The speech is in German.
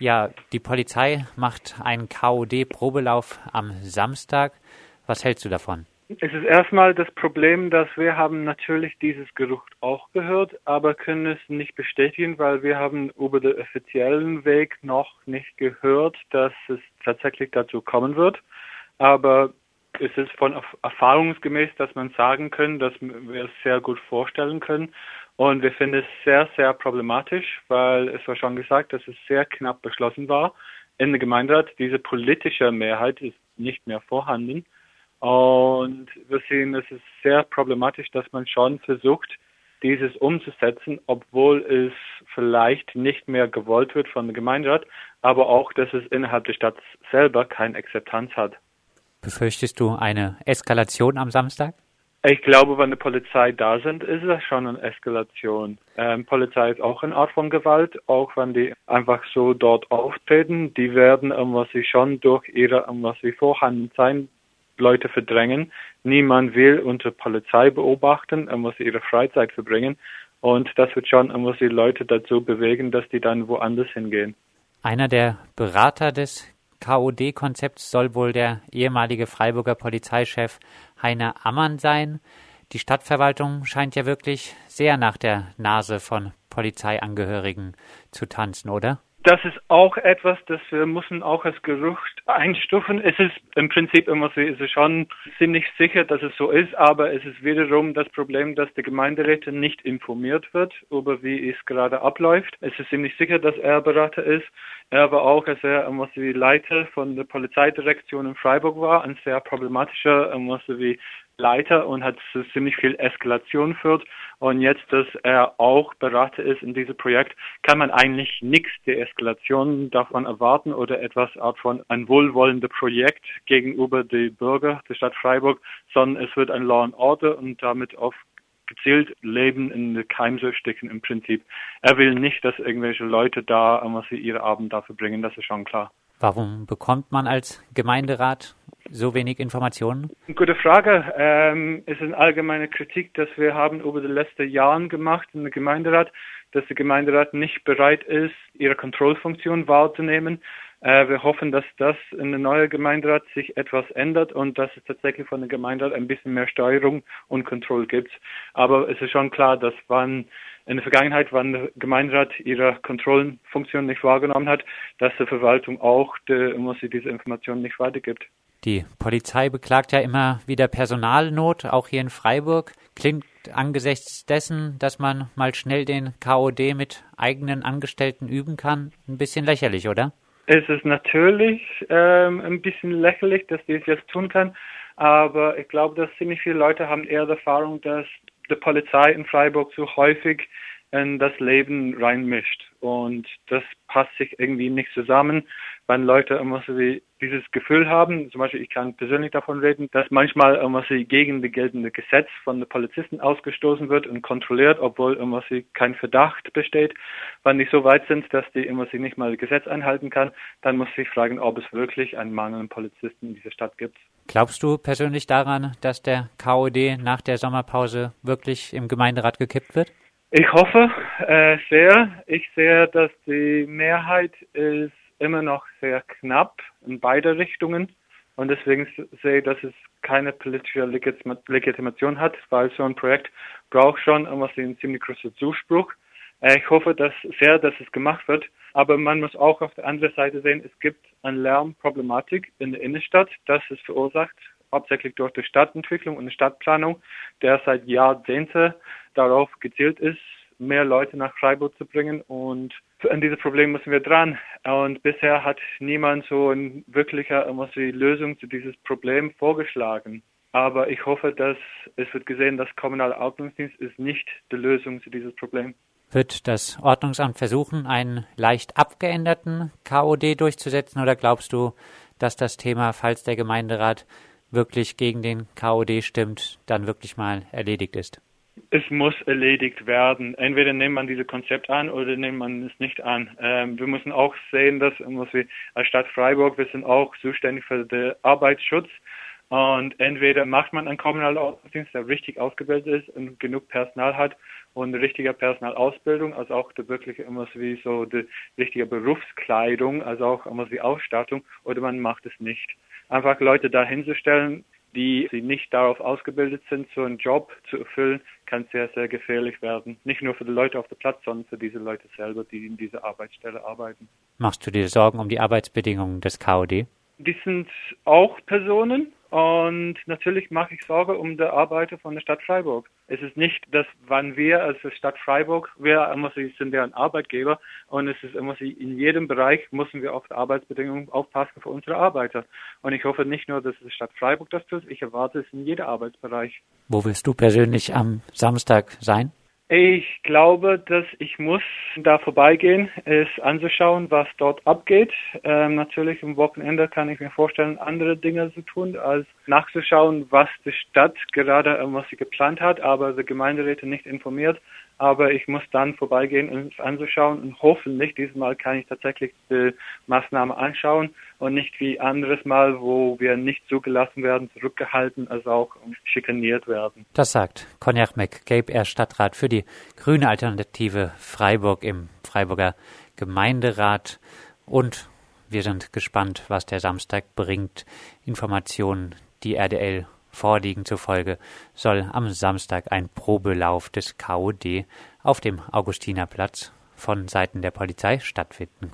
Ja, die Polizei macht einen KOD-Probelauf am Samstag. Was hältst du davon? Es ist erstmal das Problem, dass wir haben natürlich dieses Gerücht auch gehört, aber können es nicht bestätigen, weil wir haben über den offiziellen Weg noch nicht gehört, dass es tatsächlich dazu kommen wird. Aber es ist von erfahrungsgemäß, dass man sagen können, dass wir es sehr gut vorstellen können. Und wir finden es sehr, sehr problematisch, weil es war schon gesagt, dass es sehr knapp beschlossen war in der Gemeinderat. Diese politische Mehrheit ist nicht mehr vorhanden. Und wir sehen, es ist sehr problematisch, dass man schon versucht, dieses umzusetzen, obwohl es vielleicht nicht mehr gewollt wird von der Gemeinderat, aber auch, dass es innerhalb der Stadt selber keine Akzeptanz hat. Befürchtest du eine Eskalation am Samstag? Ich glaube, wenn die Polizei da sind, ist es schon eine Eskalation. Ähm, Polizei ist auch eine Art von Gewalt, auch wenn die einfach so dort auftreten. Die werden was sie schon durch ihre was sie vorhanden sein, Leute verdrängen. Niemand will unter Polizei beobachten, was sie ihre Freizeit verbringen. Und das wird schon was die Leute dazu bewegen, dass die dann woanders hingehen. Einer der Berater des KOD-Konzepts soll wohl der ehemalige Freiburger Polizeichef Heiner Ammann sein. Die Stadtverwaltung scheint ja wirklich sehr nach der Nase von Polizeiangehörigen zu tanzen, oder? Das ist auch etwas, das wir müssen auch als Gerücht einstufen. Es ist im Prinzip immer so, ist es schon ziemlich sicher, dass es so ist, aber es ist wiederum das Problem, dass der Gemeinderäte nicht informiert wird über wie es gerade abläuft. Es ist ziemlich sicher, dass er Berater ist. Er war auch, als er was wie Leiter von der Polizeidirektion in Freiburg war, ein sehr problematischer, was wie Leiter und hat ziemlich viel Eskalation führt. Und jetzt, dass er auch Berater ist in diesem Projekt, kann man eigentlich nichts der Eskalation davon erwarten oder etwas Art von ein wohlwollendes Projekt gegenüber den Bürger der Stadt Freiburg, sondern es wird ein Law and Order und damit auf gezielt Leben in die Keimse stecken im Prinzip. Er will nicht, dass irgendwelche Leute da, was sie ihre Abend dafür bringen, das ist schon klar. Warum bekommt man als Gemeinderat so wenig Informationen? Gute Frage. Ähm, es ist eine allgemeine Kritik, dass wir haben über die letzten Jahre gemacht der Gemeinderat, dass der Gemeinderat nicht bereit ist, ihre Kontrollfunktion wahrzunehmen. Äh, wir hoffen, dass das in der neuen Gemeinderat sich etwas ändert und dass es tatsächlich von der Gemeinderat ein bisschen mehr Steuerung und Kontrolle gibt. Aber es ist schon klar, dass wann in der Vergangenheit, wann der Gemeinderat ihre Kontrollfunktion nicht wahrgenommen hat, dass die Verwaltung auch die, muss sie diese Informationen nicht weitergibt. Die Polizei beklagt ja immer wieder Personalnot, auch hier in Freiburg. Klingt angesichts dessen, dass man mal schnell den KOD mit eigenen Angestellten üben kann, ein bisschen lächerlich, oder? Es ist natürlich ähm, ein bisschen lächerlich, dass die es jetzt tun kann, aber ich glaube, dass ziemlich viele Leute haben eher die Erfahrung, dass die Polizei in Freiburg zu häufig in das Leben reinmischt. Und das passt sich irgendwie nicht zusammen, wenn Leute immer so dieses Gefühl haben, zum Beispiel ich kann persönlich davon reden, dass manchmal immer sie gegen das geltende Gesetz von den Polizisten ausgestoßen wird und kontrolliert, obwohl immer sie kein Verdacht besteht. Wenn die so weit sind, dass die immer sie nicht mal Gesetz einhalten kann, dann muss ich fragen, ob es wirklich einen Mangel an Polizisten in dieser Stadt gibt. Glaubst du persönlich daran, dass der KOD nach der Sommerpause wirklich im Gemeinderat gekippt wird? Ich hoffe äh, sehr. Ich sehe, dass die Mehrheit ist immer noch sehr knapp in beide Richtungen. Und deswegen sehe ich, dass es keine politische Legitimation hat, weil so ein Projekt braucht schon irgendwas einen ziemlich großen Zuspruch. Äh, ich hoffe dass sehr, dass es gemacht wird. Aber man muss auch auf der anderen Seite sehen, es gibt eine Lärmproblematik in der Innenstadt. Das ist verursacht hauptsächlich durch die Stadtentwicklung und die Stadtplanung, der seit Jahrzehnten darauf gezielt ist, mehr Leute nach Freiburg zu bringen. Und an dieses Problem müssen wir dran. Und bisher hat niemand so eine wirkliche Lösung zu dieses Problem vorgeschlagen. Aber ich hoffe, dass es wird gesehen, dass kommunale Ordnungsdienst ist nicht die Lösung zu dieses Problem. Wird das Ordnungsamt versuchen, einen leicht abgeänderten KOD durchzusetzen oder glaubst du, dass das Thema, falls der Gemeinderat wirklich gegen den KOD stimmt, dann wirklich mal erledigt ist? Es muss erledigt werden. Entweder nimmt man dieses Konzept an oder nimmt man es nicht an. Ähm, wir müssen auch sehen, dass wir als Stadt Freiburg, wir sind auch zuständig für den Arbeitsschutz Und entweder macht man einen kommunalen Außendienst, der richtig ausgebildet ist und genug Personal hat und richtige Personalausbildung, also auch die wirkliche immer wie so die richtige Berufskleidung, also auch immer wie Ausstattung, oder man macht es nicht. Einfach Leute da hinzustellen, die sie nicht darauf ausgebildet sind, so einen Job zu erfüllen, kann sehr, sehr gefährlich werden. Nicht nur für die Leute auf dem Platz, sondern für diese Leute selber, die in dieser Arbeitsstelle arbeiten. Machst du dir Sorgen um die Arbeitsbedingungen des KOD? Die sind auch Personen, und natürlich mache ich Sorge um die Arbeiter von der Stadt Freiburg. Es ist nicht, dass wann wir als Stadt Freiburg, wir sind deren Arbeitgeber und es ist immer sie in jedem Bereich müssen wir auf die Arbeitsbedingungen aufpassen für unsere Arbeiter. Und ich hoffe nicht nur, dass die Stadt Freiburg das tut, ich erwarte es in jedem Arbeitsbereich. Wo wirst du persönlich am Samstag sein? Ich glaube, dass ich muss da vorbeigehen, es anzuschauen, was dort abgeht. Ähm, natürlich am Wochenende kann ich mir vorstellen, andere Dinge zu tun, als nachzuschauen, was die Stadt gerade, äh, was sie geplant hat, aber die Gemeinderäte nicht informiert aber ich muss dann vorbeigehen, um es anzuschauen und hoffentlich diesmal kann ich tatsächlich die Maßnahme anschauen und nicht wie anderes Mal, wo wir nicht zugelassen werden, zurückgehalten, also auch schikaniert werden. Das sagt Konjak McCabe, er Stadtrat für die grüne Alternative Freiburg im Freiburger Gemeinderat und wir sind gespannt, was der Samstag bringt. Informationen, die RDL Vorliegen zufolge soll am Samstag ein Probelauf des KOD auf dem Augustinerplatz von Seiten der Polizei stattfinden.